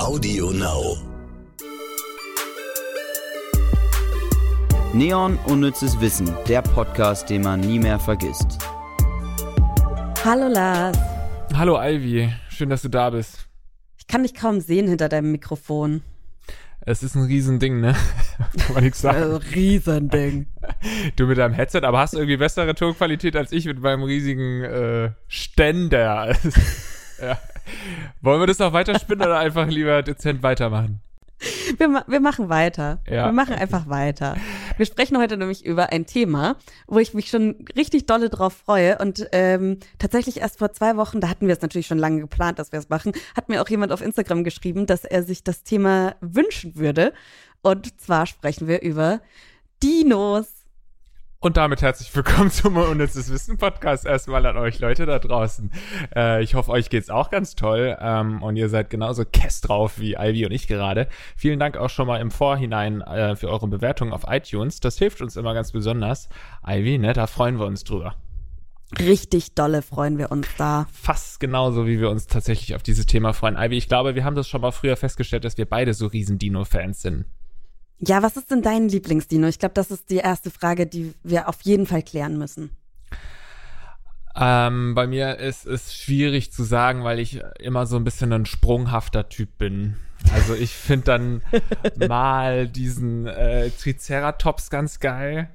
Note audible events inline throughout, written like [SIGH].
Audio Now. Neon Unnützes Wissen, der Podcast, den man nie mehr vergisst. Hallo Lars. Hallo Ivy, schön, dass du da bist. Ich kann dich kaum sehen hinter deinem Mikrofon. Es ist ein Riesending, ne? Kann man nichts sagen. Riesending. [LAUGHS] Du mit deinem Headset, aber hast irgendwie bessere Tonqualität als ich mit meinem riesigen äh, Ständer. [LAUGHS] ja. [LAUGHS] Wollen wir das noch weiterspinnen oder einfach lieber dezent weitermachen? Wir, ma wir machen weiter. Ja. Wir machen einfach weiter. Wir sprechen heute nämlich über ein Thema, wo ich mich schon richtig dolle drauf freue. Und ähm, tatsächlich erst vor zwei Wochen, da hatten wir es natürlich schon lange geplant, dass wir es machen, hat mir auch jemand auf Instagram geschrieben, dass er sich das Thema wünschen würde. Und zwar sprechen wir über Dinos. Und damit herzlich willkommen zum Unnützes Wissen Podcast erstmal an euch Leute da draußen. Äh, ich hoffe, euch geht's auch ganz toll ähm, und ihr seid genauso kess drauf wie Ivy und ich gerade. Vielen Dank auch schon mal im Vorhinein äh, für eure Bewertung auf iTunes. Das hilft uns immer ganz besonders. Ivy, ne, da freuen wir uns drüber. Richtig dolle freuen wir uns da. Fast genauso, wie wir uns tatsächlich auf dieses Thema freuen. Ivy, ich glaube, wir haben das schon mal früher festgestellt, dass wir beide so riesen Dino-Fans sind. Ja, was ist denn dein Lieblingsdino? Ich glaube, das ist die erste Frage, die wir auf jeden Fall klären müssen. Ähm, bei mir ist es schwierig zu sagen, weil ich immer so ein bisschen ein sprunghafter Typ bin. Also ich finde dann [LAUGHS] mal diesen äh, Triceratops ganz geil.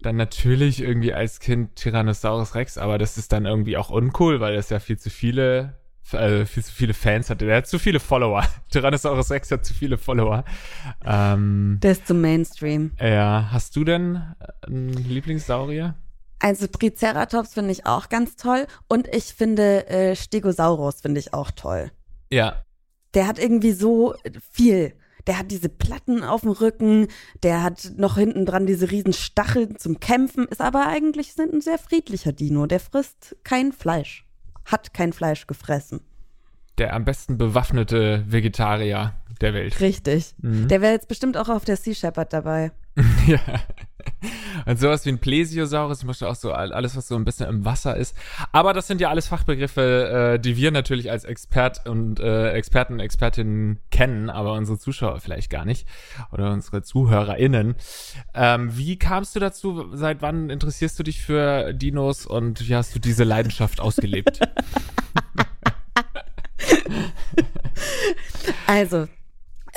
Dann natürlich irgendwie als Kind Tyrannosaurus Rex, aber das ist dann irgendwie auch uncool, weil das ja viel zu viele äh, viel zu viele Fans hatte. Der hat zu viele Follower. [LAUGHS] Tyrannosaurus Rex hat zu viele Follower. Ähm, Der ist zum Mainstream. ja, hast du denn einen Lieblingssaurier? Also Triceratops finde ich auch ganz toll und ich finde äh, Stegosaurus finde ich auch toll. Ja, Der hat irgendwie so viel. Der hat diese Platten auf dem Rücken, der hat noch hinten dran diese riesen Stacheln zum Kämpfen, ist aber eigentlich ein sehr friedlicher Dino. Der frisst kein Fleisch, hat kein Fleisch gefressen. der am besten bewaffnete Vegetarier der Welt. Richtig. Mhm. Der wäre jetzt bestimmt auch auf der Sea Shepherd dabei. [LAUGHS] ja. Und [LAUGHS] sowas wie ein Plesiosaurus, ich möchte auch so all- alles, was so ein bisschen im Wasser ist. Aber das sind ja alles Fachbegriffe, äh, die wir natürlich als Expert und äh, Experten und Expertinnen kennen, aber unsere Zuschauer vielleicht gar nicht. Oder unsere ZuhörerInnen. Ähm, wie kamst du dazu? Seit wann interessierst du dich für Dinos und wie hast du diese Leidenschaft ausgelebt? [LAUGHS] Also,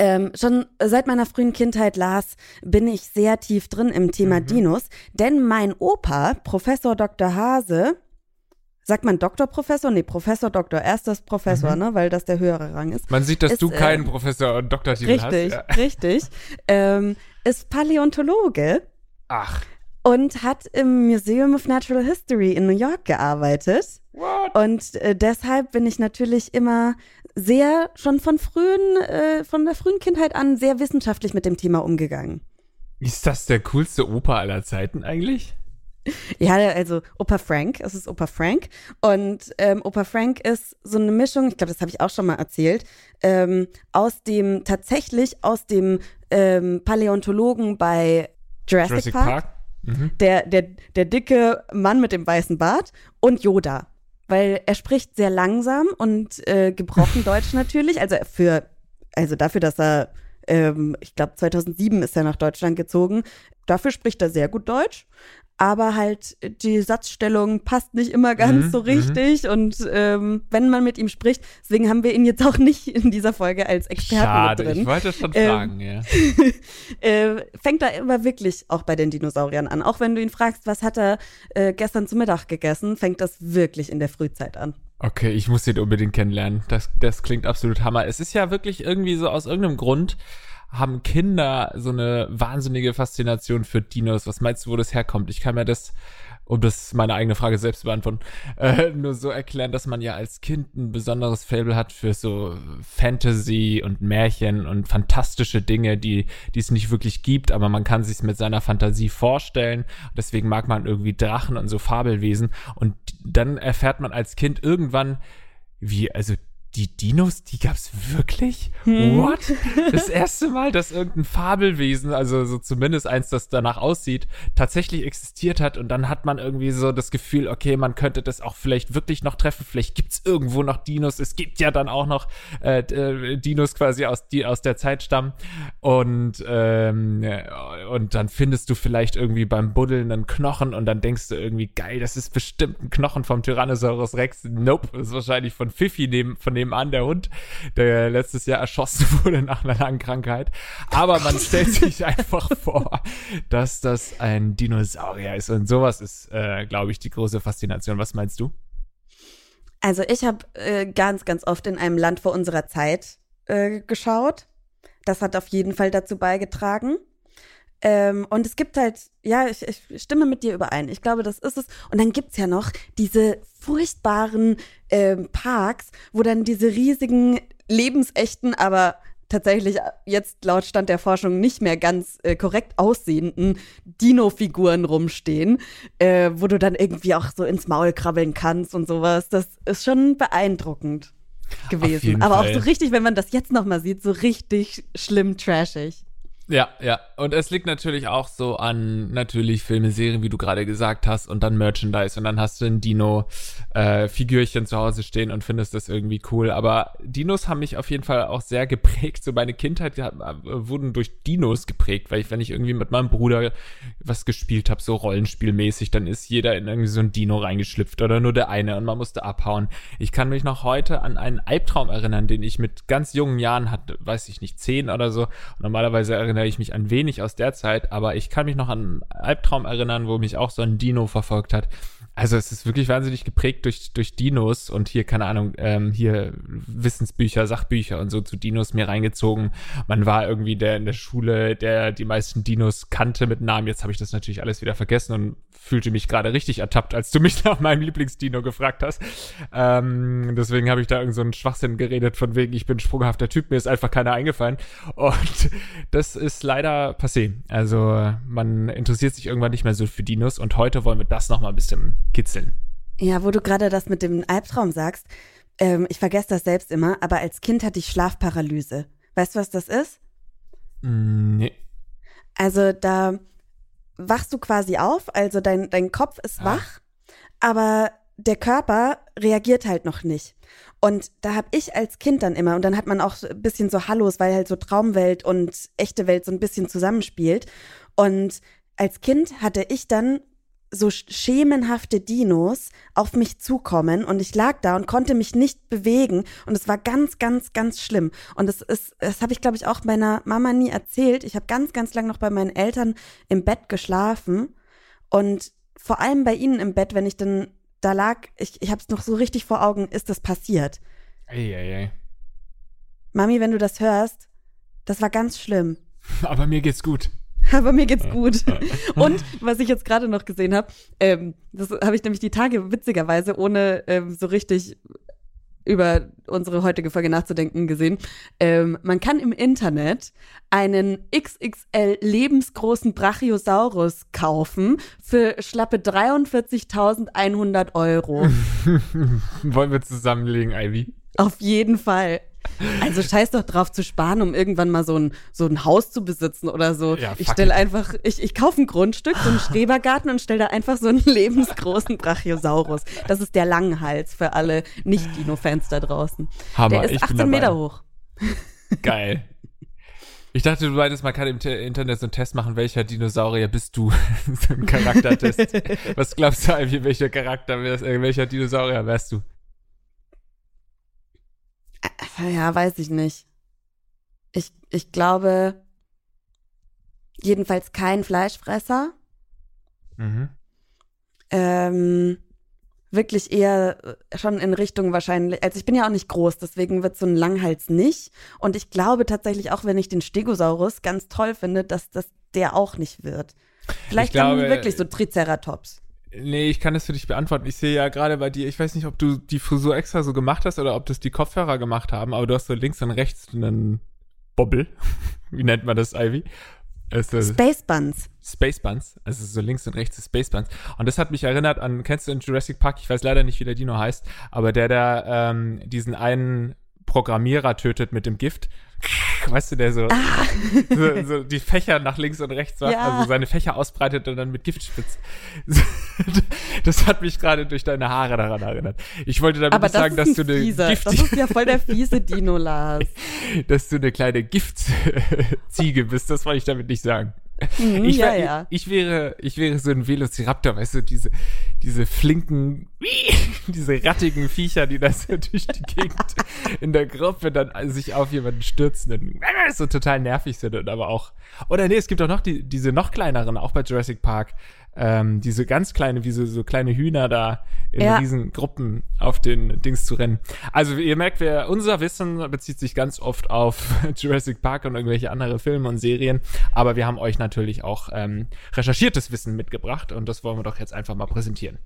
ähm, schon seit meiner frühen Kindheit, Lars, bin ich sehr tief drin im Thema Dinos, denn mein Opa, Professor Dr. Hase, sagt man Doktorprofessor? Nee, Professor Doktor, erstes Professor, ne, weil das der höhere Rang ist. Man sieht, dass Ist, du äh, keinen Professor und Doktortitel hast. Richtig, Ja. richtig. Ähm, ist Paläontologe Ach, und hat im Museum of Natural History in New York gearbeitet. What? Und äh, deshalb bin ich natürlich immer sehr, schon von frühen, äh, von der frühen Kindheit an sehr wissenschaftlich mit dem Thema umgegangen. Ist das der coolste Opa aller Zeiten eigentlich? Ja, also Opa Frank, es ist Opa Frank. Und ähm, Opa Frank ist so eine Mischung, ich glaube, das habe ich auch schon mal erzählt, ähm, aus dem, tatsächlich aus dem ähm, Paläontologen bei Jurassic, Jurassic Park, Park? Mhm. Der, der, der dicke Mann mit dem weißen Bart und Yoda. Weil er spricht sehr langsam und äh, gebrochen [LAUGHS] Deutsch natürlich. Also für, also dafür, dass er, ähm, ich glaube 2007 ist er nach Deutschland gezogen. Dafür spricht er sehr gut Deutsch. Aber halt die Satzstellung passt nicht immer ganz Mhm, so richtig. Und ähm, wenn man mit ihm spricht, deswegen haben wir ihn jetzt auch [LAUGHS] nicht in dieser Folge als Experten Schade, drin ich wollte schon Ähm, fragen, ja. [LAUGHS] äh, fängt da immer wirklich auch bei den Dinosauriern an. Auch wenn du ihn fragst, was hat er äh, gestern zu Mittag gegessen, fängt das wirklich in der Frühzeit an. Okay, ich muss den unbedingt kennenlernen. Das, das klingt absolut Hammer. Es ist ja wirklich irgendwie so aus irgendeinem Grund haben Kinder so eine wahnsinnige Faszination für Dinos. Was meinst du, wo das herkommt? Ich kann mir das, um das meine eigene Frage selbst zu beantworten, [LAUGHS] äh, nur so erklären, dass man ja als Kind ein besonderes Fable hat für so Fantasy und Märchen und fantastische Dinge, die, die es nicht wirklich gibt, aber man kann sich mit seiner Fantasie vorstellen. Deswegen mag man irgendwie Drachen und so Fabelwesen. Und dann erfährt man als Kind irgendwann, wie, also die Dinos, die gab's wirklich? Hm. What? [LAUGHS] Das erste Mal, dass irgendein Fabelwesen, also so zumindest eins, das danach aussieht, tatsächlich existiert hat und dann hat man irgendwie so das Gefühl, okay, man könnte das auch vielleicht wirklich noch treffen, vielleicht gibt's irgendwo noch Dinos, es gibt ja dann auch noch äh, äh Dinos quasi aus, die aus der Zeit stammen und ähm, und dann findest du vielleicht irgendwie beim Buddeln einen Knochen und dann denkst du irgendwie, geil, das ist bestimmt ein Knochen vom Tyrannosaurus Rex. Nope, das ist wahrscheinlich von Fifi neben, von nebenan, der Hund, der letztes Jahr erschossen [LAUGHS] wurde nach einer langen Krankheit. Aber man [LAUGHS] stellt sich einfach vor, dass das ein Dinosaurier ist. Und sowas ist, äh, glaube ich, die große Faszination. Was meinst du? Also ich habe äh, ganz, ganz oft in einem Land vor unserer Zeit äh, geschaut. Das hat auf jeden Fall dazu beigetragen. Ähm, und es gibt halt, ja, ich, ich stimme mit dir überein. Ich glaube, das ist es. Und dann gibt's ja noch diese furchtbaren ähm, Parks, wo dann diese riesigen, lebensechten, aber tatsächlich jetzt laut Stand der Forschung nicht mehr ganz äh, korrekt aussehenden Dino-Figuren rumstehen, äh, wo du dann irgendwie auch so ins Maul krabbeln kannst und sowas. Das ist schon beeindruckend gewesen. Aber Fall. auch so richtig, wenn man das jetzt nochmal sieht, so richtig schlimm trashig. Ja, ja. Und es liegt natürlich auch so an natürlich Filme, Serien, wie du gerade gesagt hast, und dann Merchandise. Und dann hast du ein Dino-Figürchen äh, zu Hause stehen und findest das irgendwie cool. Aber Dinos haben mich auf jeden Fall auch sehr geprägt. So meine Kindheit die, äh, wurden durch Dinos geprägt, weil ich, wenn ich irgendwie mit meinem Bruder was gespielt habe, so rollenspielmäßig, dann ist jeder in irgendwie so ein Dino reingeschlüpft oder nur der eine und man musste abhauen. Ich kann mich noch heute an einen Albtraum erinnern, den ich mit ganz jungen Jahren hatte, weiß ich nicht, zehn oder so. Und normalerweise erinnere erinnere ich mich an wenig aus der Zeit, aber ich kann mich noch an einen Albtraum erinnern, wo mich auch so ein Dino verfolgt hat. Also es ist wirklich wahnsinnig geprägt durch, durch Dinos und hier, keine Ahnung, ähm, hier Wissensbücher, Sachbücher und so zu Dinos mir reingezogen. Man war irgendwie der in der Schule, der die meisten Dinos kannte mit Namen. Jetzt habe ich das natürlich alles wieder vergessen und fühlte mich gerade richtig ertappt, als du mich [LAUGHS] nach meinem Lieblingsdino gefragt hast. Ähm, deswegen habe ich da irgend so einen Schwachsinn geredet, von wegen, ich bin ein sprunghafter Typ, mir ist einfach keiner eingefallen. Und [LAUGHS] das ist leider passé. Also man interessiert sich irgendwann nicht mehr so für Dinos und heute wollen wir das nochmal ein bisschen kitzeln. Ja, wo du gerade das mit dem Albtraum sagst, ähm, ich vergesse das selbst immer, aber als Kind hatte ich Schlafparalyse. Weißt du, was das ist? Mm, nee. Also da wachst du quasi auf, also dein, dein Kopf ist ah. wach, aber der Körper reagiert halt noch nicht. Und da habe ich als Kind dann immer, und dann hat man auch ein bisschen so Hallos, weil halt so Traumwelt und echte Welt so ein bisschen zusammenspielt. Und als Kind hatte ich dann so schemenhafte Dinos auf mich zukommen und ich lag da und konnte mich nicht bewegen und es war ganz, ganz, ganz schlimm. Und das ist, das habe ich glaube ich auch meiner Mama nie erzählt. Ich habe ganz, ganz lang noch bei meinen Eltern im Bett geschlafen und vor allem bei ihnen im Bett, wenn ich dann da lag, ich, ich habe es noch so richtig vor Augen, ist das passiert. Ei, ei, ei. Mami, wenn du das hörst, das war ganz schlimm. Aber mir geht's gut. [LAUGHS] aber mir geht's gut. [LAUGHS] Und was ich jetzt gerade noch gesehen habe, ähm, das habe ich nämlich die Tage witzigerweise, ohne ähm, so richtig über unsere heutige Folge nachzudenken gesehen. Ähm, man kann im Internet einen XXL lebensgroßen Brachiosaurus kaufen für schlappe 43.100 Euro. [LAUGHS] Wollen wir zusammenlegen, Ivy? Auf jeden Fall. Also scheiß doch drauf zu sparen, um irgendwann mal so ein, so ein Haus zu besitzen oder so. Ja, ich stelle einfach, ich, ich kaufe ein Grundstück, so einen [LAUGHS] Schrebergarten und stelle da einfach so einen [LAUGHS] lebensgroßen Brachiosaurus. Das ist der Langhals für alle Nicht-Dino-Fans da draußen. Hammer, der ist 18 Meter hoch. [LAUGHS] Geil. Ich dachte, du meintest, man kann im Internet so einen Test machen, welcher Dinosaurier bist du? so ein Charaktertest. Was glaubst du, Ivy, welcher Charakter wärst, äh, welcher Dinosaurier wärst du? Ja, weiß ich nicht. Ich, ich glaube, jedenfalls kein Fleischfresser. Mhm. Ähm, wirklich eher äh, schon in Richtung wahrscheinlich, also ich bin ja auch nicht groß, deswegen wird so ein Langhals nicht. Und ich glaube tatsächlich auch, wenn ich den Stegosaurus ganz toll finde, dass das der auch nicht wird. Vielleicht glaube, dann wirklich so Triceratops. Nee, ich kann das für dich beantworten. Ich sehe ja gerade bei dir, ich weiß nicht, ob du die Frisur extra so gemacht hast oder ob das die Kopfhörer gemacht haben, aber du hast so links und rechts einen Bobbel. [LAUGHS] Wie nennt man das, Ivy? Space Buns. Space Buns, also so links und rechts Space Buns. Und das hat mich erinnert an, kennst du in Jurassic Park, ich weiß leider nicht, wie der Dino heißt, aber der, der ähm, diesen einen Programmierer tötet mit dem Gift. Weißt du, der so, Ah. so, so die Fächer nach links und rechts macht, Ja. also seine Fächer ausbreitet und dann mit Gift spritzt. [LAUGHS] Das hat mich gerade durch deine Haare daran erinnert. Ich wollte damit das sagen, dass du eine fieser. Das giftige, ist ja voll der fiese Dino, Lars. [LAUGHS] dass du eine kleine Giftziege [LAUGHS] bist. Das wollte ich damit nicht sagen. Mhm, Ich, ja, wär, ja. ich wäre, ich wäre so ein Velociraptor, weißt du, diese, diese flinken, [LAUGHS] diese rattigen Viecher, die da so [LAUGHS] durch die Gegend in der Gruppe dann sich auf jemanden stürzen und [LAUGHS] so total nervig sind und aber auch, oder nee, es gibt auch noch die, diese noch kleineren, auch bei Jurassic Park, ähm, diese ganz kleine, wie so, so kleine Hühner da in Ja. riesen Gruppen auf den Dings zu rennen. Also ihr merkt, wir, unser Wissen bezieht sich ganz oft auf [LAUGHS] Jurassic Park und irgendwelche andere Filme und Serien, aber wir haben euch natürlich auch ähm, recherchiertes Wissen mitgebracht und das wollen wir doch jetzt einfach mal präsentieren.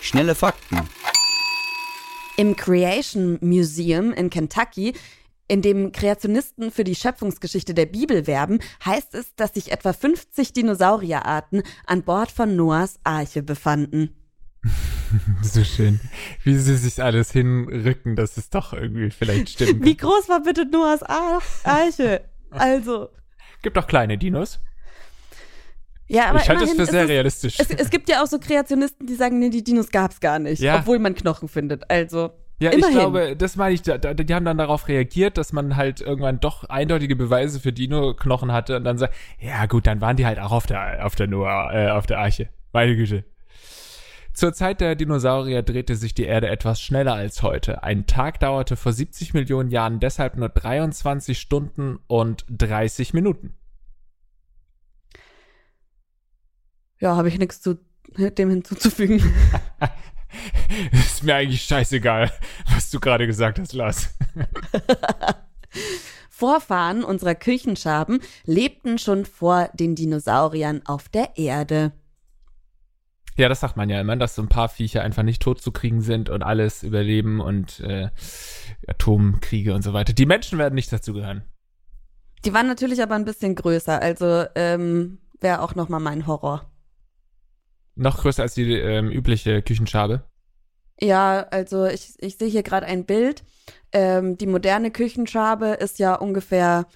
Schnelle Fakten. Im Creation Museum in Kentucky, in dem Kreationisten für die Schöpfungsgeschichte der Bibel werben, heißt es, dass sich etwa 50 Dinosaurierarten an Bord von Noahs Arche befanden. [LAUGHS] So schön, wie sie sich alles hinrücken, dass es doch irgendwie vielleicht stimmt. Wie groß war bitte Noahs Ar Arche? Also, Gibt auch kleine Dinos. ja, aber ich halte das für sehr es, realistisch. Es, es gibt ja auch so Kreationisten, die sagen, nee, die Dinos gab's gar nicht, Ja. obwohl man Knochen findet. Also, Ja, Immerhin. ich glaube, das meine ich, da, da, die haben dann darauf reagiert, dass man halt irgendwann doch eindeutige Beweise für Dino-Knochen hatte und dann sagt, ja gut, dann waren die halt auch auf der, auf der Noah, äh, auf der Arche. Meine Güte. Zur Zeit der Dinosaurier drehte sich die Erde etwas schneller als heute. Ein Tag dauerte vor 70 Millionen Jahren deshalb nur 23 Stunden und 30 Minuten. ja, habe ich nichts zu dem hinzuzufügen. [LAUGHS] [LAUGHS] Ist mir eigentlich scheißegal, was du gerade gesagt hast, Lars. [LAUGHS] Vorfahren unserer Küchenschaben lebten schon vor den Dinosauriern auf der Erde. Ja, das sagt man ja immer, dass so ein paar Viecher einfach nicht tot zu kriegen sind und alles überleben und äh, Atomkriege und so weiter. Die Menschen werden nicht dazu gehören. Die waren natürlich aber ein bisschen größer, also ähm, wäre auch noch mal mein Horror. Noch größer als die ähm, übliche Küchenschabe. Ja, also ich, ich sehe hier gerade ein Bild. Ähm, die moderne Küchenschabe ist ja ungefähr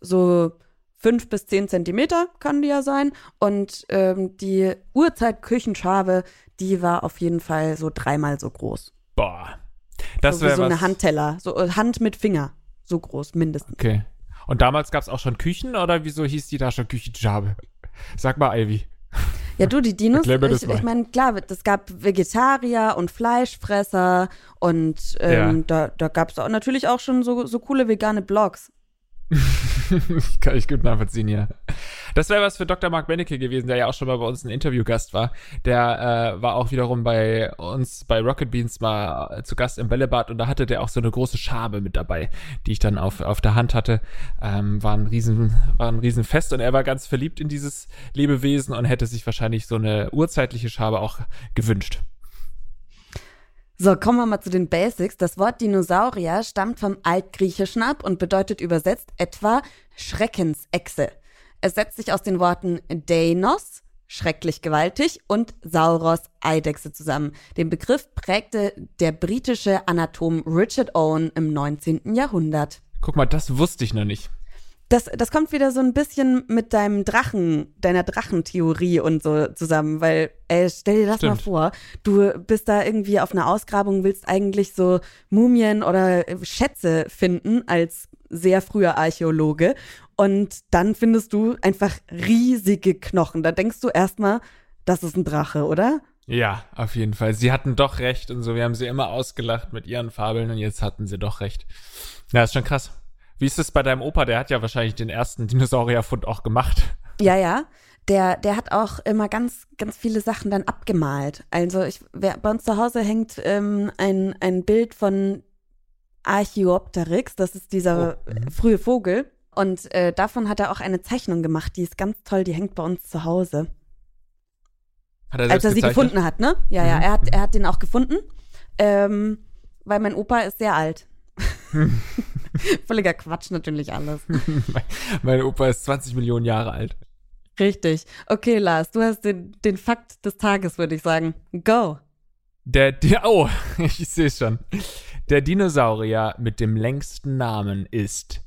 so fünf bis zehn Zentimeter, kann die ja sein. Und ähm, die Urzeit-Küchenschabe, die war auf jeden Fall so dreimal so groß. Boah. Das so wie wäre so was. eine Handteller, so äh, Hand mit Finger, so groß mindestens. Okay. Und damals gab es auch schon Küchen oder wieso hieß die da schon Küchenschabe? Sag mal, Ivy. Ja, du, die Dinos, ich, ich meine, klar, es gab Vegetarier und Fleischfresser und ähm, Ja. da, da gab es natürlich auch schon so, so coole vegane Blogs. [LAUGHS] [LAUGHS] Kann ich gut nachvollziehen, ja. Das wäre was für Dr. Mark Benecke gewesen, der ja auch schon mal bei uns ein Interviewgast war. Der äh, war auch wiederum bei uns bei Rocket Beans mal äh, zu Gast im Bällebad und da hatte der auch so eine große Schabe mit dabei, die ich dann auf, auf der Hand hatte. Ähm, war ein riesen, war ein riesen Fest und er war ganz verliebt in dieses Lebewesen und hätte sich wahrscheinlich so eine urzeitliche Schabe auch gewünscht. So, kommen wir mal zu den Basics. Das Wort Dinosaurier stammt vom Altgriechischen ab und bedeutet übersetzt etwa Schreckensechse. Es setzt sich aus den Worten Deinos, schrecklich gewaltig, und Sauros, Eidechse zusammen. Den Begriff prägte der britische Anatom Richard Owen im 19. Jahrhundert. Guck mal, das wusste ich noch nicht. Das, das kommt wieder so ein bisschen mit deinem Drachen, deiner Drachentheorie und so zusammen, weil, ey, stell dir das mal Stimmt. vor, du bist da irgendwie auf einer Ausgrabung, willst eigentlich so Mumien oder äh, Schätze finden als sehr früher Archäologe und dann findest du einfach riesige Knochen. Da denkst du erstmal, das ist ein Drache, oder? Ja, auf jeden Fall. Sie hatten doch recht und so. Wir haben sie immer ausgelacht mit ihren Fabeln und jetzt hatten sie doch recht. Ja, ist schon krass. Wie ist es bei deinem Opa? Der hat ja wahrscheinlich den ersten Dinosaurierfund auch gemacht. Ja, ja. Der, der hat auch immer ganz, ganz viele Sachen dann abgemalt. Also ich, wer, bei uns zu Hause hängt ähm, ein, ein Bild von Archaeopteryx, das ist dieser Oh, mhm. frühe Vogel. Und äh, davon hat er auch eine Zeichnung gemacht, die ist ganz toll, die hängt bei uns zu Hause. Hat er Als er sie gezeichnet? gefunden hat, ne? Ja, ja, Mhm, er hat, er hat den auch gefunden, ähm, weil mein Opa ist sehr alt. [LAUGHS] [LAUGHS] Völliger Quatsch natürlich alles. [LAUGHS] mein, Opa ist 20 Millionen Jahre alt. Richtig. Okay, Lars, du hast den, den Fakt des Tages, würde ich sagen. Go. Der, der, oh, [LAUGHS] ich sehe schon. Der Dinosaurier mit dem längsten Namen ist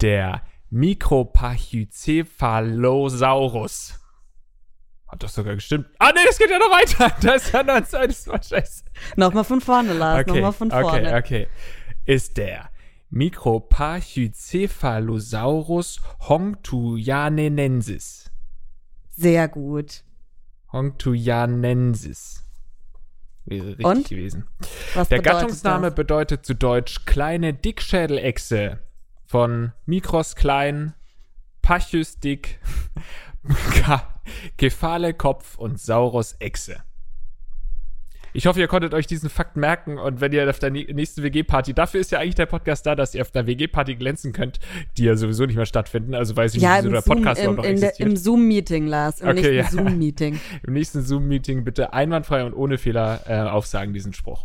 der Micropachycephalosaurus. Hat doch sogar gestimmt. Ah, nee, es geht ja noch weiter. Das ist ja noch ein zweites Mal scheiße. Nochmal von vorne, Lars. Okay, Nochmal von vorne. okay, okay. Ist der Micropachycephalosaurus hongtuianensis. Sehr gut. Hongtuianensis. Wäre richtig Und? gewesen. Was Der Gattungsname das? bedeutet zu Deutsch kleine Dickschädelechse. Von Mikros klein, Pachys dick, [LAUGHS] Kephale Kopf und Saurus Echse. Ich hoffe, ihr konntet euch diesen Fakt merken und wenn ihr auf der nä- nächsten WG-Party, dafür ist ja eigentlich der Podcast da, dass ihr auf einer WG-Party glänzen könnt, die ja sowieso nicht mehr stattfinden. Also weiß ich Ja, nicht, wieso der Zoom, Podcast im, überhaupt noch in der, existiert. im Zoom-Meeting, Lars. Im Okay, nächsten ja. Zoom-Meeting. [LAUGHS] Im nächsten Zoom-Meeting bitte einwandfrei und ohne Fehler äh, aufsagen, diesen Spruch.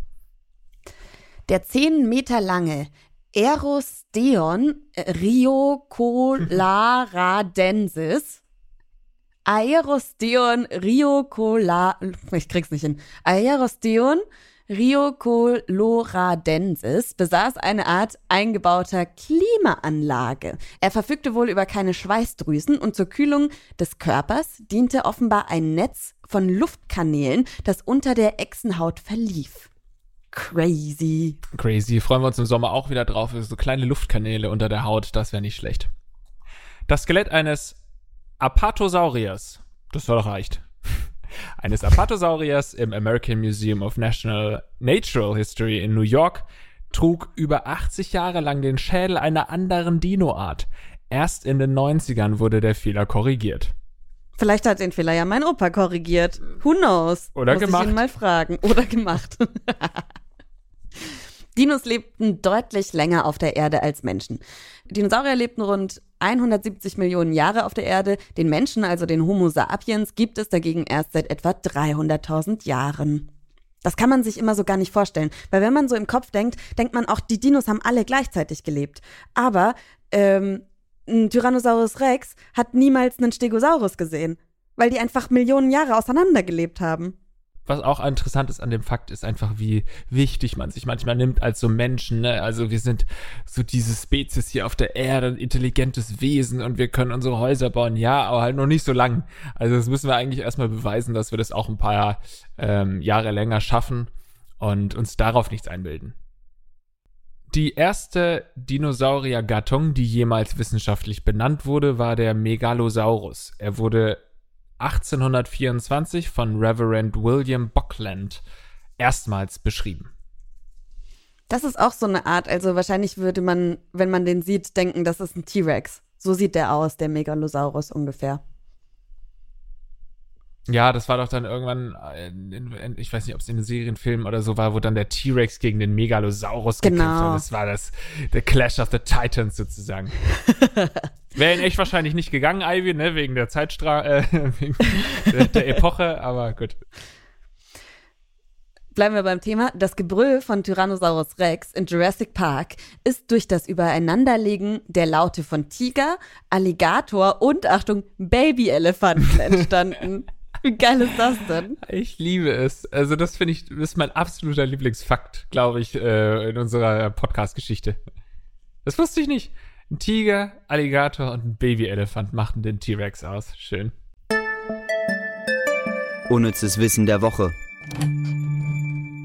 Der 10 Meter lange Aerosteon riocolarensis [LAUGHS] Aerosteon riocola ich krieg's nicht hin. Aerosteon riocoloradensis besaß eine Art eingebauter Klimaanlage. Er verfügte wohl über keine Schweißdrüsen und zur Kühlung des Körpers diente offenbar ein Netz von Luftkanälen, das unter der Echsenhaut verlief. Crazy. Crazy. Freuen wir uns im Sommer auch wieder drauf. So kleine Luftkanäle unter der Haut, das wäre nicht schlecht. Das Skelett eines Apatosauriers, das soll doch reicht. [LAUGHS] Eines Apatosauriers im American Museum of National Natural History in New York trug über 80 Jahre lang den Schädel einer anderen Dinoart. Erst in den 90ern wurde der Fehler korrigiert. Vielleicht hat den Fehler ja mein Opa korrigiert. Who knows? Oder Muss gemacht. Ich ihn mal fragen. Oder gemacht. [LAUGHS] Dinos lebten deutlich länger auf der Erde als Menschen. Dinosaurier lebten rund 170 Millionen Jahre auf der Erde. Den Menschen, also den Homo sapiens, gibt es dagegen erst seit etwa 300.000 Jahren. Das kann man sich immer so gar nicht vorstellen, weil wenn man so im Kopf denkt, denkt man auch, die Dinos haben alle gleichzeitig gelebt. Aber ähm, ein Tyrannosaurus Rex hat niemals einen Stegosaurus gesehen, weil die einfach Millionen Jahre auseinander gelebt haben. Was auch interessant ist an dem Fakt, ist einfach, wie wichtig man sich manchmal nimmt als so Menschen. Ne? Also wir sind so diese Spezies hier auf der Erde, ein intelligentes Wesen und wir können unsere Häuser bauen, ja, aber halt noch nicht so lang. Also das müssen wir eigentlich erstmal beweisen, dass wir das auch ein paar ähm, Jahre länger schaffen und uns darauf nichts einbilden. Die erste Dinosauriergattung, die jemals wissenschaftlich benannt wurde, war der Megalosaurus. Er wurde 1824 von Reverend William Buckland erstmals beschrieben. Das ist auch so eine Art, also wahrscheinlich würde man, wenn man den sieht, denken, das ist ein T-Rex. So sieht der aus, der Megalosaurus ungefähr. Ja, das war doch dann irgendwann, äh, in, in, ich weiß nicht, ob es in einem Serienfilm oder so war, wo dann der T-Rex gegen den Megalosaurus Genau. gekämpft hat. Das war das, der Clash of the Titans sozusagen. [LAUGHS] Wäre in echt wahrscheinlich nicht gegangen, Ivy, ne, wegen der Zeitstra, äh, [LAUGHS] wegen der, der Epoche, aber gut. Bleiben wir beim Thema. Das Gebrüll von Tyrannosaurus Rex in Jurassic Park ist durch das Übereinanderlegen der Laute von Tiger, Alligator und, Achtung, Babyelefanten [LAUGHS] entstanden. Wie geil ist das denn? Ich liebe es. Also das finde ich, das ist mein absoluter Lieblingsfakt, glaube ich, äh, in unserer Podcast-Geschichte. Das wusste ich nicht. Ein Tiger, Alligator und ein Babyelefant machten den T-Rex aus. Schön. Unnützes Wissen der Woche.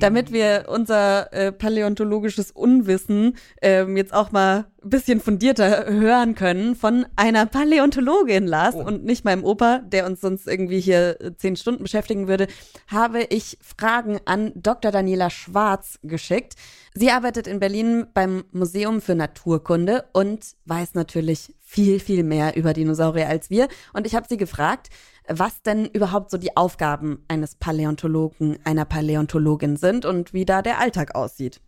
Damit wir unser äh, paläontologisches Unwissen ähm, jetzt auch mal ein bisschen fundierter hören können von einer Paläontologin, Lars, Oh. und nicht meinem Opa, der uns sonst irgendwie hier äh, zehn Stunden beschäftigen würde, habe ich Fragen an Dr. Daniela Schwarz geschickt. Sie arbeitet in Berlin beim Museum für Naturkunde und weiß natürlich viel, viel mehr über Dinosaurier als wir. Und ich habe sie gefragt, was denn überhaupt so die Aufgaben eines Paläontologen, einer Paläontologin sind und wie da der Alltag aussieht.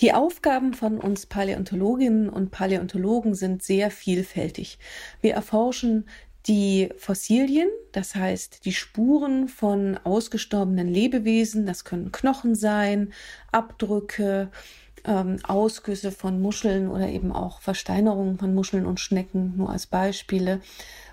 Die Aufgaben von uns Paläontologinnen und Paläontologen sind sehr vielfältig. Wir erforschen die Fossilien, das heißt die Spuren von ausgestorbenen Lebewesen, das können Knochen sein, Abdrücke, ähm, Ausgüsse von Muscheln oder eben auch Versteinerungen von Muscheln und Schnecken, nur als Beispiele,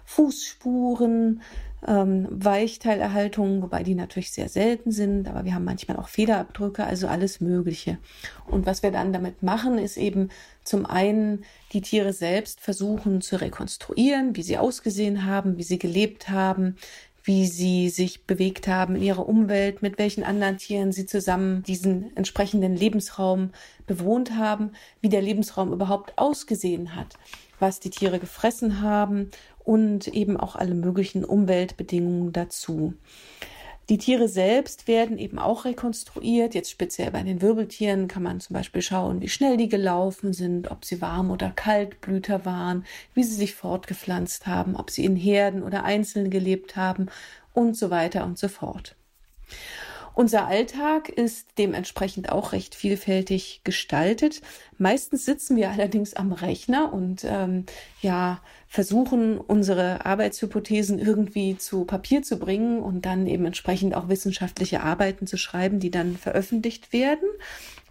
Fußspuren, ähm, Weichteilerhaltungen, wobei die natürlich sehr selten sind, aber wir haben manchmal auch Federabdrücke, also alles Mögliche. Und was wir dann damit machen, ist eben zum einen die Tiere selbst versuchen zu rekonstruieren, wie sie ausgesehen haben, wie sie gelebt haben, wie sie sich bewegt haben in ihrer Umwelt, mit welchen anderen Tieren sie zusammen diesen entsprechenden Lebensraum bewohnt haben, wie der Lebensraum überhaupt ausgesehen hat, was die Tiere gefressen haben und eben auch alle möglichen Umweltbedingungen dazu. Die Tiere selbst werden eben auch rekonstruiert. Jetzt speziell bei den Wirbeltieren kann man zum Beispiel schauen, wie schnell die gelaufen sind, ob sie warm oder kaltblüter waren, wie sie sich fortgepflanzt haben, ob sie in Herden oder einzeln gelebt haben und so weiter und so fort. Unser Alltag ist dementsprechend auch recht vielfältig gestaltet. Meistens sitzen wir allerdings am Rechner und ähm, ja versuchen unsere Arbeitshypothesen irgendwie zu Papier zu bringen und dann eben entsprechend auch wissenschaftliche Arbeiten zu schreiben, die dann veröffentlicht werden.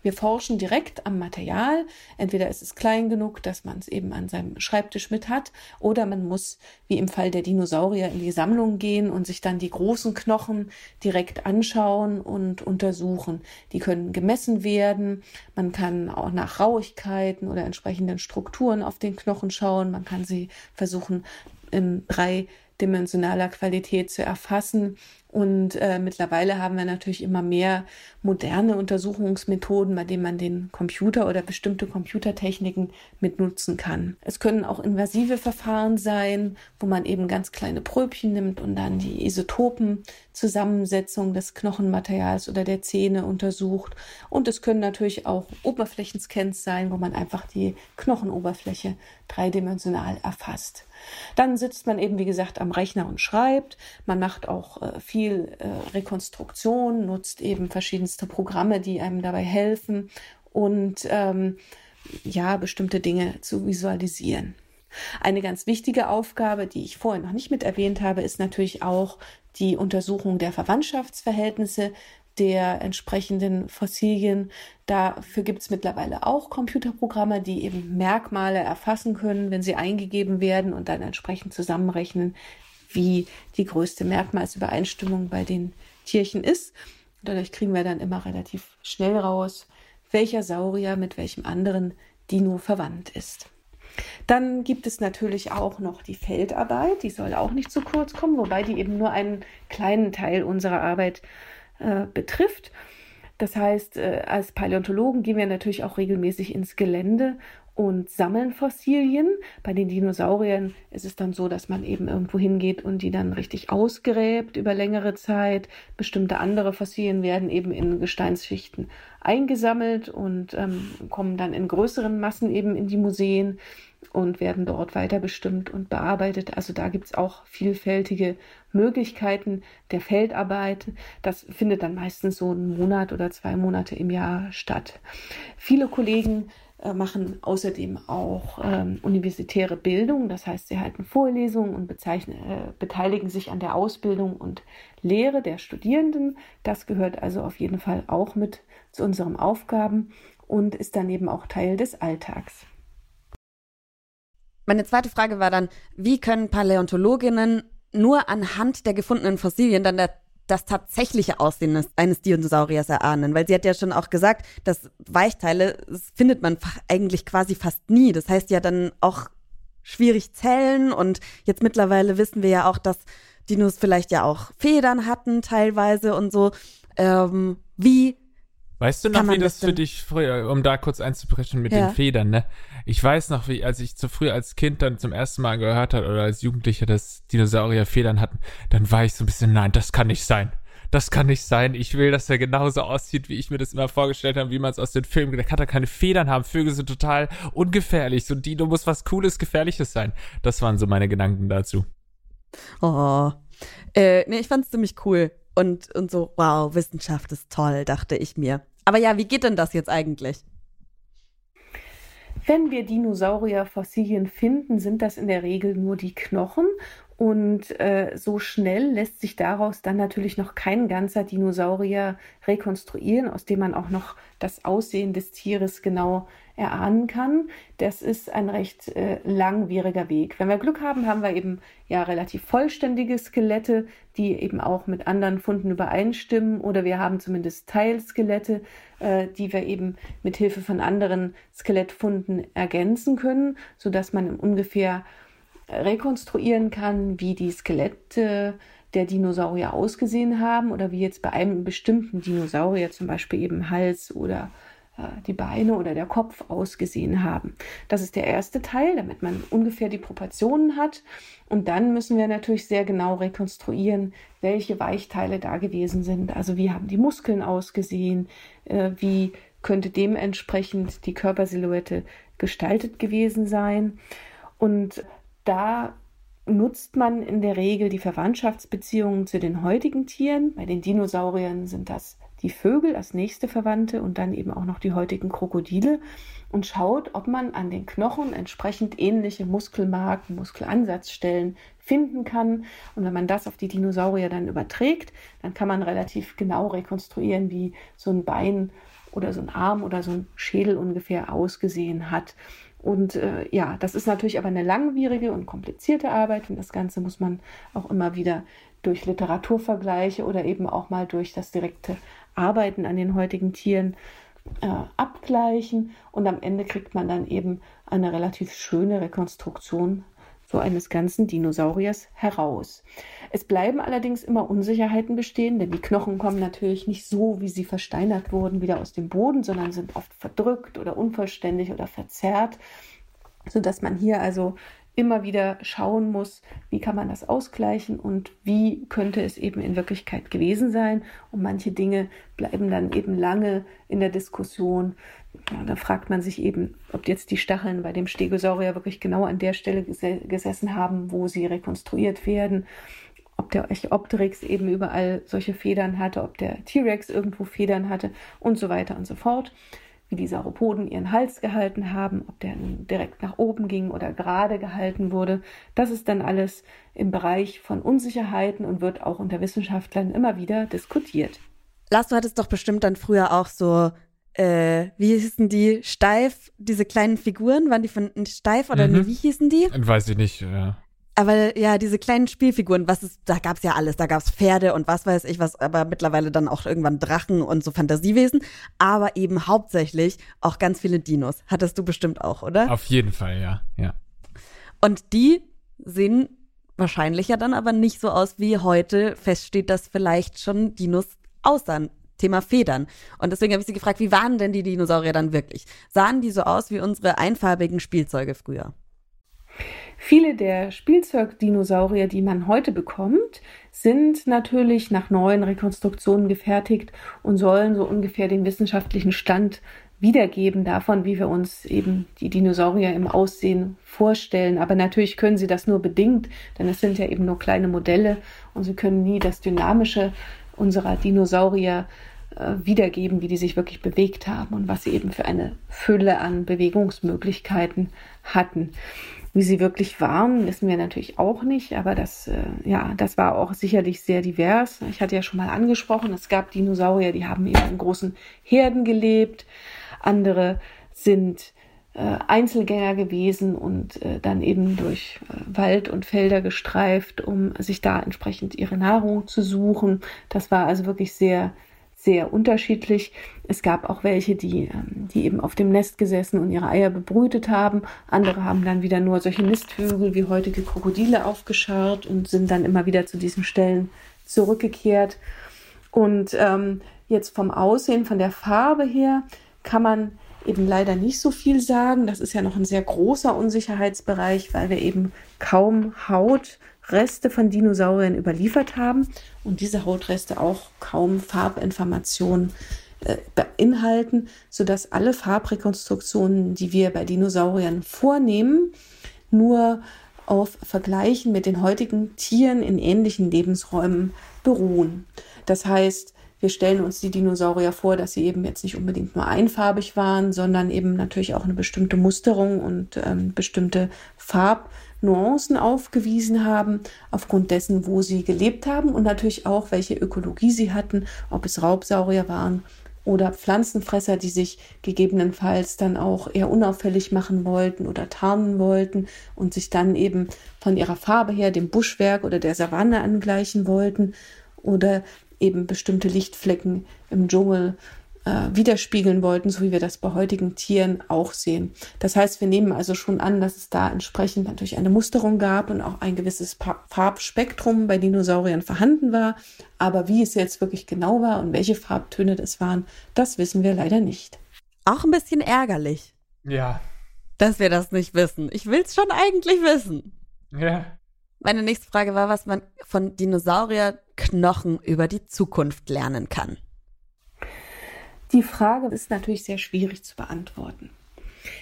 Wir forschen direkt am Material. Entweder ist es klein genug, dass man es eben an seinem Schreibtisch mit hat, oder man muss, wie im Fall der Dinosaurier, in die Sammlung gehen und sich dann die großen Knochen direkt anschauen und untersuchen. Die können gemessen werden. Man kann auch nach Rauigkeiten oder entsprechenden Strukturen auf den Knochen schauen. Man kann sie versuchen, in dreidimensionaler Qualität zu erfassen und äh, mittlerweile haben wir natürlich immer mehr moderne Untersuchungsmethoden, bei denen man den Computer oder bestimmte Computertechniken mitnutzen kann. Es können auch invasive Verfahren sein, wo man eben ganz kleine Pröbchen nimmt und dann die Isotopenzusammensetzung des Knochenmaterials oder der Zähne untersucht. Und es können natürlich auch Oberflächenscans sein, wo man einfach die Knochenoberfläche dreidimensional erfasst. Dann sitzt man eben, wie gesagt, am Rechner und schreibt. Man macht auch äh, viel äh, Rekonstruktion, nutzt eben verschiedenste Programme, die einem dabei helfen und ähm, ja, bestimmte Dinge zu visualisieren. Eine ganz wichtige Aufgabe, die ich vorhin noch nicht mit erwähnt habe, ist natürlich auch die Untersuchung der Verwandtschaftsverhältnisse der entsprechenden Fossilien. Dafür gibt es mittlerweile auch Computerprogramme, die eben Merkmale erfassen können, wenn sie eingegeben werden und dann entsprechend zusammenrechnen, wie die größte Merkmalsübereinstimmung bei den Tierchen ist. Dadurch kriegen wir dann immer relativ schnell raus, welcher Saurier mit welchem anderen Dino verwandt ist. Dann gibt es natürlich auch noch die Feldarbeit, die soll auch nicht zu kurz kommen, wobei die eben nur einen kleinen Teil unserer Arbeit äh, betrifft. Das heißt, äh, als Paläontologen gehen wir natürlich auch regelmäßig ins Gelände und sammeln Fossilien. Bei den Dinosauriern ist es dann so, dass man eben irgendwo hingeht und die dann richtig ausgräbt über längere Zeit. Bestimmte andere Fossilien werden eben in Gesteinsschichten eingesammelt und ähm, kommen dann in größeren Massen eben in die Museen und werden dort weiter bestimmt und bearbeitet. Also da gibt es auch vielfältige Möglichkeiten der Feldarbeit. Das findet dann meistens so einen Monat oder zwei Monate im Jahr statt. Viele Kollegen machen außerdem auch ähm, universitäre Bildung, das heißt, sie halten Vorlesungen und äh, beteiligen sich an der Ausbildung und Lehre der Studierenden. Das gehört also auf jeden Fall auch mit zu unseren Aufgaben und ist daneben auch Teil des Alltags. Meine zweite Frage war dann, wie können Paläontologinnen nur anhand der gefundenen Fossilien dann der, das tatsächliche Aussehen eines Dinosauriers erahnen? Weil sie hat ja schon auch gesagt, dass Weichteile das findet man eigentlich quasi fast nie. Das heißt ja dann auch schwierig zählen und jetzt mittlerweile wissen wir ja auch, dass Dinos vielleicht ja auch Federn hatten teilweise und so. Ähm, wie Weißt du noch, wie das, für dich früher, um da kurz einzubrechen mit ja. den Federn, ne? Ich weiß noch, wie, als ich zu früh als Kind dann zum ersten Mal gehört hat oder als Jugendlicher, dass Dinosaurier Federn hatten, dann war ich so ein bisschen, nein, das kann nicht sein. Das kann nicht sein. Ich will, dass er genauso aussieht, wie ich mir das immer vorgestellt habe, wie man es aus den Filmen. Der kann da keine Federn haben. Vögel sind total ungefährlich. So Dino muss was Cooles, Gefährliches sein. Das waren so meine Gedanken dazu. Oh. Äh, nee, ich fand's ziemlich cool. Und, und so, wow, Wissenschaft ist toll, dachte ich mir. Aber ja, wie geht denn das jetzt eigentlich? Wenn wir Dinosaurierfossilien finden, sind das in der Regel nur die Knochen und äh, so schnell lässt sich daraus dann natürlich noch kein ganzer Dinosaurier rekonstruieren, aus dem man auch noch das Aussehen des Tieres genau erahnen kann. Das ist ein recht äh, langwieriger Weg. Wenn wir Glück haben, haben wir eben ja relativ vollständige Skelette, die eben auch mit anderen Funden übereinstimmen oder wir haben zumindest Teilskelette, äh, die wir eben mit Hilfe von anderen Skelettfunden ergänzen können, so dass man ungefähr rekonstruieren kann, wie die Skelette der Dinosaurier ausgesehen haben oder wie jetzt bei einem bestimmten Dinosaurier zum Beispiel eben Hals oder äh, die Beine oder der Kopf ausgesehen haben. Das ist der erste Teil, damit man ungefähr die Proportionen hat. Und dann müssen wir natürlich sehr genau rekonstruieren, welche Weichteile da gewesen sind. Also wie haben die Muskeln ausgesehen, äh, wie könnte dementsprechend die Körpersilhouette gestaltet gewesen sein. Und da nutzt man in der Regel die Verwandtschaftsbeziehungen zu den heutigen Tieren. Bei den Dinosauriern sind das die Vögel als nächste Verwandte und dann eben auch noch die heutigen Krokodile und schaut, ob man an den Knochen entsprechend ähnliche Muskelmarken, Muskelansatzstellen finden kann. Und wenn man das auf die Dinosaurier dann überträgt, dann kann man relativ genau rekonstruieren, wie so ein Bein oder so ein Arm oder so ein Schädel ungefähr ausgesehen hat. Und äh, ja, das ist natürlich aber eine langwierige und komplizierte Arbeit und das Ganze muss man auch immer wieder durch Literaturvergleiche oder eben auch mal durch das direkte Arbeiten an den heutigen Tieren äh, abgleichen und am Ende kriegt man dann eben eine relativ schöne Rekonstruktion so eines ganzen Dinosauriers heraus. Es bleiben allerdings immer Unsicherheiten bestehen, denn die Knochen kommen natürlich nicht so, wie sie versteinert wurden, wieder aus dem Boden, sondern sind oft verdrückt oder unvollständig oder verzerrt, sodass man hier also immer wieder schauen muss, wie kann man das ausgleichen und wie könnte es eben in Wirklichkeit gewesen sein. Und manche Dinge bleiben dann eben lange in der Diskussion. Ja, da fragt man sich eben, ob jetzt die Stacheln bei dem Stegosaurier wirklich genau an der Stelle ges gesessen haben, wo sie rekonstruiert werden. Ob der Archaeopteryx eben überall solche Federn hatte, ob der T-Rex irgendwo Federn hatte und so weiter und so fort wie die Sauropoden ihren Hals gehalten haben, ob der direkt nach oben ging oder gerade gehalten wurde. Das ist dann alles im Bereich von Unsicherheiten und wird auch unter Wissenschaftlern immer wieder diskutiert. Lars, du hattest doch bestimmt dann früher auch so, äh, wie hießen die, steif, diese kleinen Figuren, waren die von steif oder mhm. nee, wie hießen die? Weiß ich nicht, ja. Aber ja, diese kleinen Spielfiguren, was ist, da gab's ja alles. Da gab's Pferde und was weiß ich was, aber mittlerweile dann auch irgendwann Drachen und so Fantasiewesen. Aber eben hauptsächlich auch ganz viele Dinos. Hattest du bestimmt auch, oder? Auf jeden Fall, ja, ja. Und die sehen wahrscheinlich ja dann aber nicht so aus, wie heute feststeht, dass vielleicht schon Dinos aussahen. Thema Federn. Und deswegen habe ich sie gefragt, wie waren denn die Dinosaurier dann wirklich? Sahen die so aus wie unsere einfarbigen Spielzeuge früher? Viele der Spielzeugdinosaurier, die man heute bekommt, sind natürlich nach neuen Rekonstruktionen gefertigt und sollen so ungefähr den wissenschaftlichen Stand wiedergeben davon, wie wir uns eben die Dinosaurier im Aussehen vorstellen. Aber natürlich können sie das nur bedingt, denn es sind ja eben nur kleine Modelle und sie können nie das Dynamische unserer Dinosaurier äh, wiedergeben, wie die sich wirklich bewegt haben und was sie eben für eine Fülle an Bewegungsmöglichkeiten hatten. Wie sie wirklich waren, wissen wir natürlich auch nicht, aber das, äh, ja, das war auch sicherlich sehr divers. Ich hatte ja schon mal angesprochen, es gab Dinosaurier, die haben eben in großen Herden gelebt. Andere sind äh, Einzelgänger gewesen und äh, dann eben durch äh, Wald und Felder gestreift, um sich da entsprechend ihre Nahrung zu suchen. Das war also wirklich sehr sehr unterschiedlich. Es gab auch welche, die, ähm, die eben auf dem Nest gesessen und ihre Eier bebrütet haben. Andere haben dann wieder nur solche Nistvögel wie heutige Krokodile aufgescharrt und sind dann immer wieder zu diesen Stellen zurückgekehrt. Und ähm, jetzt vom Aussehen, von der Farbe her, kann man eben leider nicht so viel sagen. Das ist ja noch ein sehr großer Unsicherheitsbereich, weil wir eben kaum Haut Reste von Dinosauriern überliefert haben und diese Hautreste auch kaum Farbinformationen äh, beinhalten, sodass alle Farbrekonstruktionen, die wir bei Dinosauriern vornehmen, nur auf Vergleichen mit den heutigen Tieren in ähnlichen Lebensräumen beruhen. Das heißt, wir stellen uns die Dinosaurier vor, dass sie eben jetzt nicht unbedingt nur einfarbig waren, sondern eben natürlich auch eine bestimmte Musterung und ähm, bestimmte Farb Nuancen aufgewiesen haben, aufgrund dessen, wo sie gelebt haben und natürlich auch, welche Ökologie sie hatten, ob es Raubsaurier waren oder Pflanzenfresser, die sich gegebenenfalls dann auch eher unauffällig machen wollten oder tarnen wollten und sich dann eben von ihrer Farbe her dem Buschwerk oder der Savanne angleichen wollten oder eben bestimmte Lichtflecken im Dschungel äh, widerspiegeln wollten, so wie wir das bei heutigen Tieren auch sehen. Das heißt, wir nehmen also schon an, dass es da entsprechend natürlich eine Musterung gab und auch ein gewisses Farbspektrum bei Dinosauriern vorhanden war. Aber wie es jetzt wirklich genau war und welche Farbtöne das waren, das wissen wir leider nicht. Auch ein bisschen ärgerlich. Ja. Dass wir das nicht wissen. Ich will es schon eigentlich wissen. Ja. Meine nächste Frage war, was man von Dinosaurierknochen über die Zukunft lernen kann. Die Frage ist natürlich sehr schwierig zu beantworten.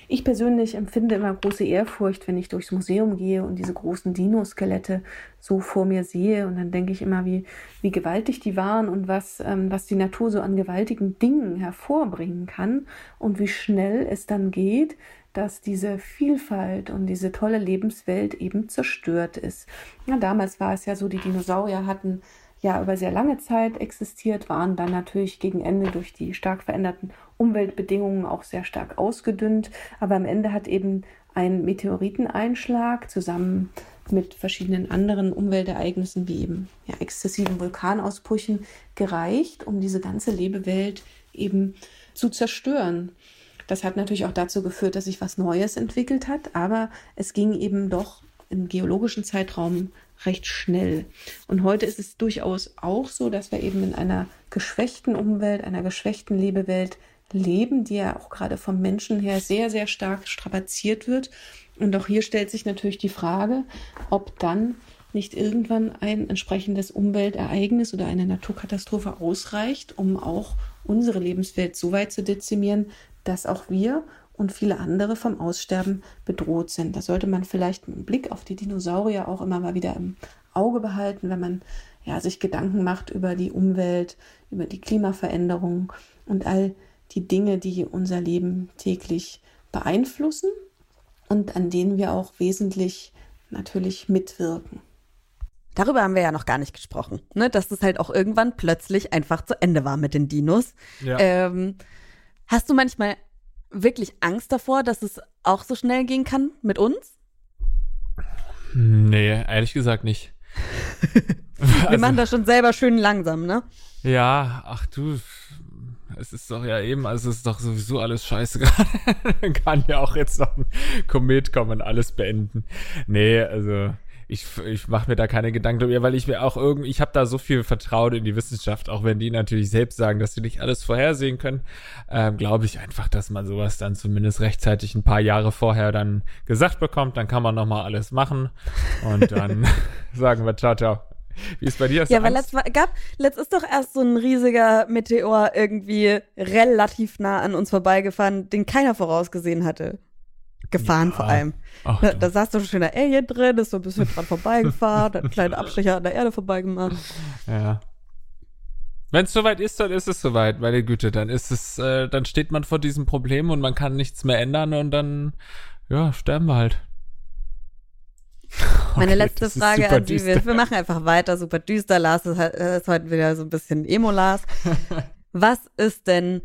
Ich persönlich empfinde immer große Ehrfurcht, wenn ich durchs Museum gehe und diese großen Dinoskelette so vor mir sehe. Und dann denke ich immer, wie, wie gewaltig die waren und was, ähm, was die Natur so an gewaltigen Dingen hervorbringen kann und wie schnell es dann geht, dass diese Vielfalt und diese tolle Lebenswelt eben zerstört ist. Ja, damals war es ja so, die Dinosaurier hatten ja über sehr lange Zeit existiert, waren dann natürlich gegen Ende durch die stark veränderten Umweltbedingungen auch sehr stark ausgedünnt. Aber am Ende hat eben ein Meteoriteneinschlag zusammen mit verschiedenen anderen Umweltereignissen wie eben ja, exzessiven Vulkanausbrüchen gereicht, um diese ganze Lebewelt eben zu zerstören. Das hat natürlich auch dazu geführt, dass sich was Neues entwickelt hat, aber es ging eben doch im geologischen Zeitraum recht schnell. Und heute ist es durchaus auch so, dass wir eben in einer geschwächten Umwelt, einer geschwächten Lebewelt leben, die ja auch gerade vom Menschen her sehr, sehr stark strapaziert wird. Und auch hier stellt sich natürlich die Frage, ob dann nicht irgendwann ein entsprechendes Umweltereignis oder eine Naturkatastrophe ausreicht, um auch unsere Lebenswelt so weit zu dezimieren, dass auch wir und viele andere vom Aussterben bedroht sind. Da sollte man vielleicht einen Blick auf die Dinosaurier auch immer mal wieder im Auge behalten, wenn man ja, sich Gedanken macht über die Umwelt, über die Klimaveränderung und all die Dinge, die unser Leben täglich beeinflussen und an denen wir auch wesentlich natürlich mitwirken. Darüber haben wir ja noch gar nicht gesprochen, ne? dass das halt auch irgendwann plötzlich einfach zu Ende war mit den Dinos. Ja. Ähm, hast du manchmal wirklich Angst davor, dass es auch so schnell gehen kann mit uns? Nee, ehrlich gesagt nicht. [LAUGHS] Wir also, machen das schon selber schön langsam, ne? Ja, ach du, es ist doch ja eben, also es ist doch sowieso alles scheiße [LAUGHS] gerade. Kann ja auch jetzt noch ein Komet kommen und alles beenden. Nee, also ich, ich mache mir da keine Gedanken drüber, weil ich mir auch irgendwie, ich habe da so viel Vertrauen in die Wissenschaft, auch wenn die natürlich selbst sagen, dass sie nicht alles vorhersehen können, ähm, glaube ich einfach, dass man sowas dann zumindest rechtzeitig ein paar Jahre vorher dann gesagt bekommt, dann kann man nochmal alles machen und dann [LAUGHS] [LAUGHS] sagen wir ciao, ciao. Wie ist bei dir? ja, weil letzt, gab, letzt ist doch erst so ein riesiger Meteor irgendwie relativ nah an uns vorbeigefahren, den keiner vorausgesehen hatte gefahren ja. vor allem. Ach, da, da saß so ein schöner Alien drin, ist so ein bisschen dran vorbeigefahren, hat einen kleinen Abstecher an der Erde vorbeigemacht. Ja. Wenn es soweit ist, dann ist es soweit, meine Güte, dann ist es, äh, dann steht man vor diesem Problem und man kann nichts mehr ändern und dann, ja, sterben wir halt. Meine [LAUGHS] okay, letzte Frage an die wir, wir machen einfach weiter, super düster, Lars ist, ist heute wieder so ein bisschen Emo-Lars. [LAUGHS] Was ist denn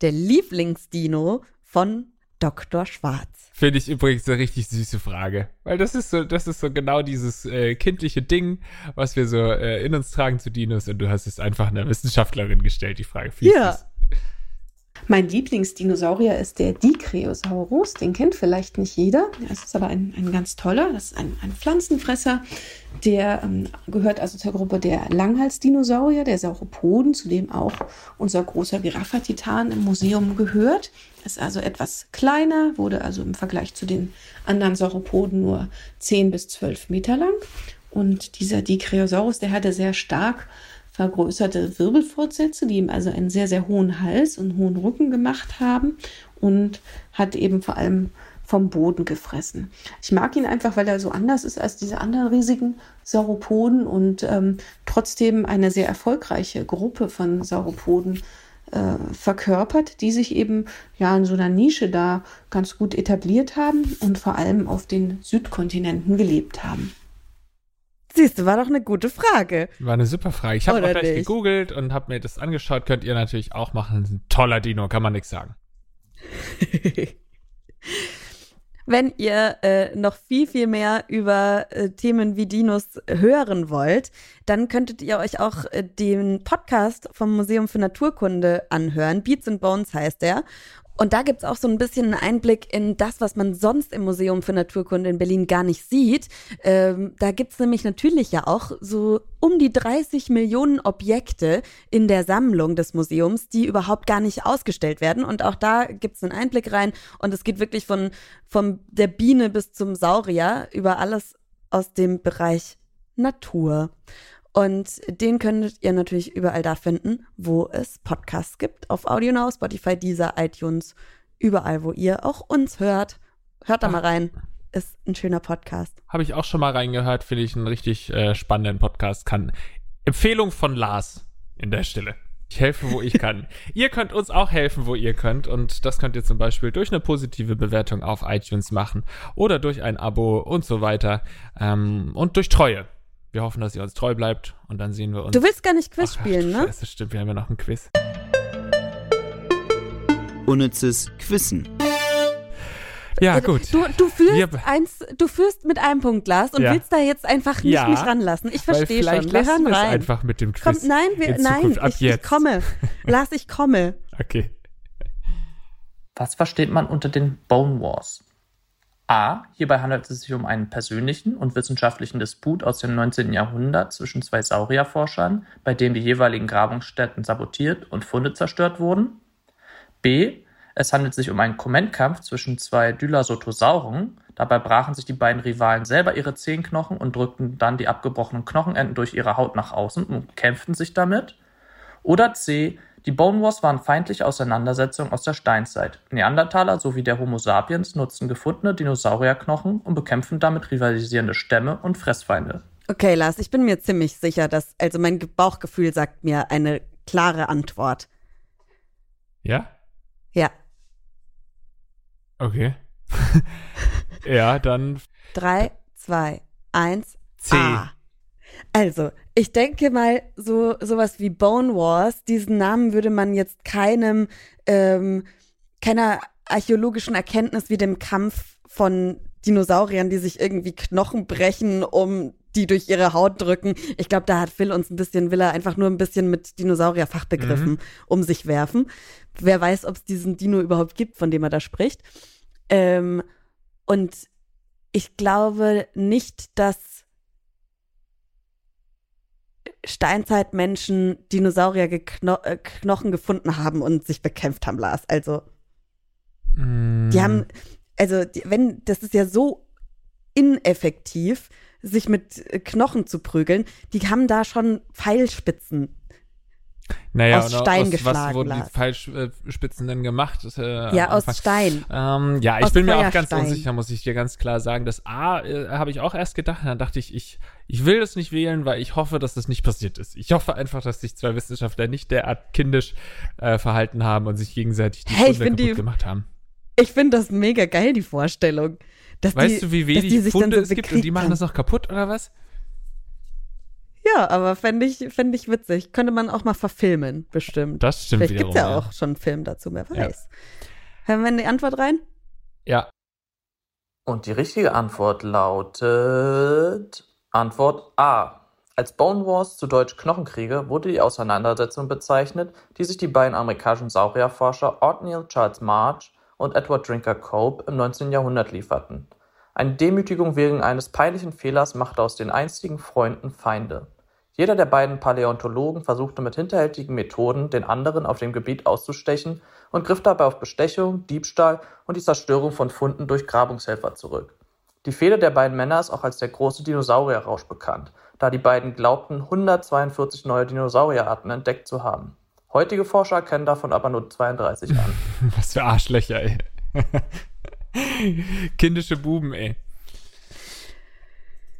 der Lieblingsdino von Dr. Schwarz? Finde ich übrigens eine richtig süße Frage. Weil das ist so, das ist so genau dieses äh, kindliche Ding, was wir so äh, in uns tragen zu Dinos und du hast es einfach einer Wissenschaftlerin gestellt, die Frage. Viel ja. Mein Lieblingsdinosaurier ist der Dicreosaurus. Den kennt vielleicht nicht jeder. Es ist aber ein, ein ganz toller. Das ist ein, ein Pflanzenfresser. Der ähm, gehört also zur Gruppe der Langhalsdinosaurier, der Sauropoden, zu dem auch unser großer Giraffa-Titan im Museum gehört. Ist also etwas kleiner, wurde also im Vergleich zu den anderen Sauropoden nur 10 bis 12 Meter lang. Und dieser Dicreosaurus, der hatte sehr stark vergrößerte Wirbelfortsätze, die ihm also einen sehr, sehr hohen Hals und hohen Rücken gemacht haben und hat eben vor allem vom Boden gefressen. Ich mag ihn einfach, weil er so anders ist als diese anderen riesigen Sauropoden und ähm, trotzdem eine sehr erfolgreiche Gruppe von Sauropoden äh, verkörpert, die sich eben ja in so einer Nische da ganz gut etabliert haben und vor allem auf den Südkontinenten gelebt haben. Siehst du, war doch eine gute Frage. War eine super Frage. Ich habe auch gleich nicht? gegoogelt und habe mir das angeschaut. Könnt ihr natürlich auch machen. Ein toller Dino, kann man nichts sagen. [LAUGHS] Wenn ihr äh, noch viel, viel mehr über äh, Themen wie Dinos hören wollt, dann könntet ihr euch auch äh, den Podcast vom Museum für Naturkunde anhören. Beats and Bones heißt der. Und da gibt's auch so ein bisschen einen Einblick in das, was man sonst im Museum für Naturkunde in Berlin gar nicht sieht. Ähm, da gibt's nämlich natürlich ja auch so um die 30 Millionen Objekte in der Sammlung des Museums, die überhaupt gar nicht ausgestellt werden. Und auch da gibt's einen Einblick rein. Und es geht wirklich von, von der Biene bis zum Saurier über alles aus dem Bereich Natur. Und den könntet ihr natürlich überall da finden, wo es Podcasts gibt. Auf AudioNow, Spotify, Deezer, iTunes, überall, wo ihr auch uns hört. Hört da mal rein. Ist ein schöner Podcast. Habe ich auch schon mal reingehört. Finde ich einen richtig äh, spannenden Podcast. Kann Empfehlung von Lars in der Stelle. Ich helfe, wo ich kann. [LAUGHS] ihr könnt uns auch helfen, wo ihr könnt. Und das könnt ihr zum Beispiel durch eine positive Bewertung auf iTunes machen oder durch ein Abo und so weiter. Ähm, und durch Treue. Wir hoffen, dass ihr uns treu bleibt und dann sehen wir uns. Du willst gar nicht Quiz Ach, spielen, ne? Das stimmt, wir haben ja noch ein Quiz. Unnützes Quissen. Ja, gut. Du, du führst Wir- eins, du führst mit einem Punkt, Lars, und Ja. willst da jetzt einfach nicht Ja, mich ranlassen. Ich verstehe schon. Wir hören rein. einfach mit dem Quiz. Komm, nein, wir, in nein, ich, jetzt. ich komme. [LAUGHS] Lars, ich komme. Okay. Was versteht man unter den Bone Wars? A. Hierbei handelt es sich um einen persönlichen und wissenschaftlichen Disput aus dem 19. Jahrhundert zwischen zwei Saurierforschern, bei dem die jeweiligen Grabungsstätten sabotiert und Funde zerstört wurden. B. Es handelt sich um einen Kommentkampf zwischen zwei Dylasotosauren. Dabei brachen sich die beiden Rivalen selber ihre Zehenknochen und drückten dann die abgebrochenen Knochenenden durch ihre Haut nach außen und kämpften sich damit. Oder C. Die Bone Wars waren feindliche Auseinandersetzungen aus der Steinzeit. Neandertaler sowie der Homo sapiens nutzten gefundene Dinosaurierknochen und bekämpften damit rivalisierende Stämme und Fressfeinde. Okay, Lars, ich bin mir ziemlich sicher, dass, also mein Ge- Bauchgefühl sagt mir eine klare Antwort. Ja? Ja. Okay. [LAUGHS] ja, dann Drei, zwei, eins. C. A. Also, ich denke mal, so sowas wie Bone Wars, diesen Namen würde man jetzt keinem, ähm, keiner archäologischen Erkenntnis wie dem Kampf von Dinosauriern, die sich irgendwie Knochen brechen, um die durch ihre Haut drücken. Ich glaube, da hat Phil uns ein bisschen, will er einfach nur ein bisschen mit Dinosaurier-Fachbegriffen um sich werfen. Wer weiß, ob es diesen Dino überhaupt gibt, von dem er da spricht. Ähm, und ich glaube nicht, dass Steinzeitmenschen Dinosaurier-Knochen gefunden haben und sich bekämpft haben, Lars. Also, Mm, die haben, also, die, wenn, das ist ja so ineffektiv, sich mit äh, Knochen zu prügeln. Die haben da schon Pfeilspitzen. naja, aus Stein aus geschlagen, Was wurden die Lars. Pfeilspitzen denn gemacht? Äh, ja, aus. Stein. Ähm, ja, ich Aus bin mir auch ganz unsicher, muss ich dir ganz klar sagen. Das A äh, habe ich auch erst gedacht, dann dachte ich, ich, ich will das nicht wählen, weil ich hoffe, dass das nicht passiert ist. Ich hoffe einfach, dass sich zwei Wissenschaftler nicht derart kindisch äh, verhalten haben und sich gegenseitig die Hey, find kaputt die- gemacht haben. Ich finde das mega geil, die Vorstellung. Dass Weißt die, du, wie wenig die sich dann Funde so es gibt und die machen haben. das noch kaputt oder was? Ja, aber fände ich, fänd ich witzig. Könnte man auch mal verfilmen, bestimmt. Das stimmt Vielleicht wiederum. gibt's ja auch schon einen Film dazu, wer Ja. weiß. Hören wir in die Antwort rein? Ja, Und die richtige Antwort lautet Antwort A. Als Bone Wars, zu Deutsch Knochenkriege, wurde die Auseinandersetzung bezeichnet, die sich die beiden amerikanischen Saurierforscher Othniel Charles March und Edward Drinker Cope im 19. Jahrhundert lieferten. Eine Demütigung wegen eines peinlichen Fehlers machte aus den einstigen Freunden Feinde. Jeder der beiden Paläontologen versuchte mit hinterhältigen Methoden, den anderen auf dem Gebiet auszustechen und griff dabei auf Bestechung, Diebstahl und die Zerstörung von Funden durch Grabungshelfer zurück. Die Fehde der beiden Männer ist auch als der große Dinosaurierrausch bekannt, da die beiden glaubten, 142 neue Dinosaurierarten entdeckt zu haben. Heutige Forscher erkennen davon aber nur 32 an. [LAUGHS] was für Arschlöcher, ey. [LAUGHS] Kindische Buben, ey.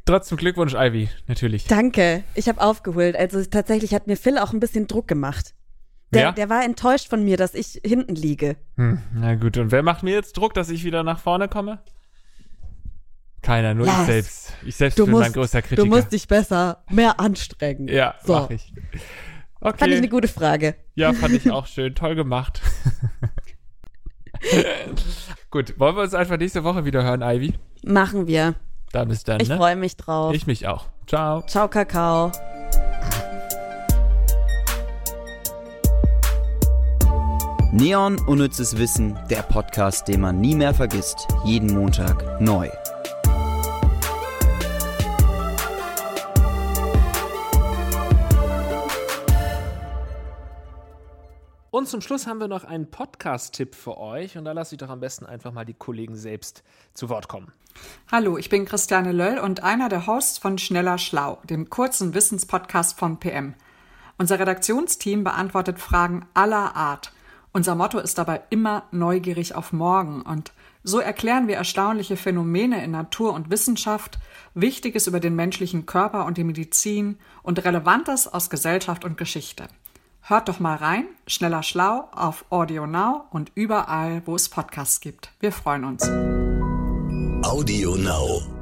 Trotzdem Glückwunsch, Ivy, natürlich. Danke, ich habe aufgeholt. Also tatsächlich hat mir Phil auch ein bisschen Druck gemacht. Der, Ja? der war enttäuscht von mir, dass ich hinten liege. Hm, na gut, und wer macht mir jetzt Druck, dass ich wieder nach vorne komme? Keiner, nur Lars, ich selbst. Ich selbst Du bin musst, mein größter Kritiker. du musst dich besser mehr anstrengen. ja, so. mach ich. Okay. Fand ich eine gute Frage. Ja, fand ich auch schön. Toll gemacht. [LAUGHS] Gut, wollen wir uns einfach nächste Woche wieder hören, Ivy? Machen wir. Dann bis dann, Ich ne? freue mich drauf. Ich mich auch. Ciao. Ciao, Kakao. Neon Unnützes Wissen, der Podcast, den man nie mehr vergisst. Jeden Montag neu. Und zum Schluss haben wir noch einen Podcast-Tipp für euch und da lasse ich doch am besten einfach mal die Kollegen selbst zu Wort kommen. Hallo, ich bin Christiane Löll und einer der Hosts von Schneller Schlau, dem kurzen Wissenspodcast von PM. Unser Redaktionsteam beantwortet Fragen aller Art. Unser Motto ist dabei immer neugierig auf morgen und so erklären wir erstaunliche Phänomene in Natur und Wissenschaft, Wichtiges über den menschlichen Körper und die Medizin und Relevantes aus Gesellschaft und Geschichte. Hört doch mal rein, schneller schlau auf Audio Now und überall, wo es Podcasts gibt. Wir freuen uns. Audio Now.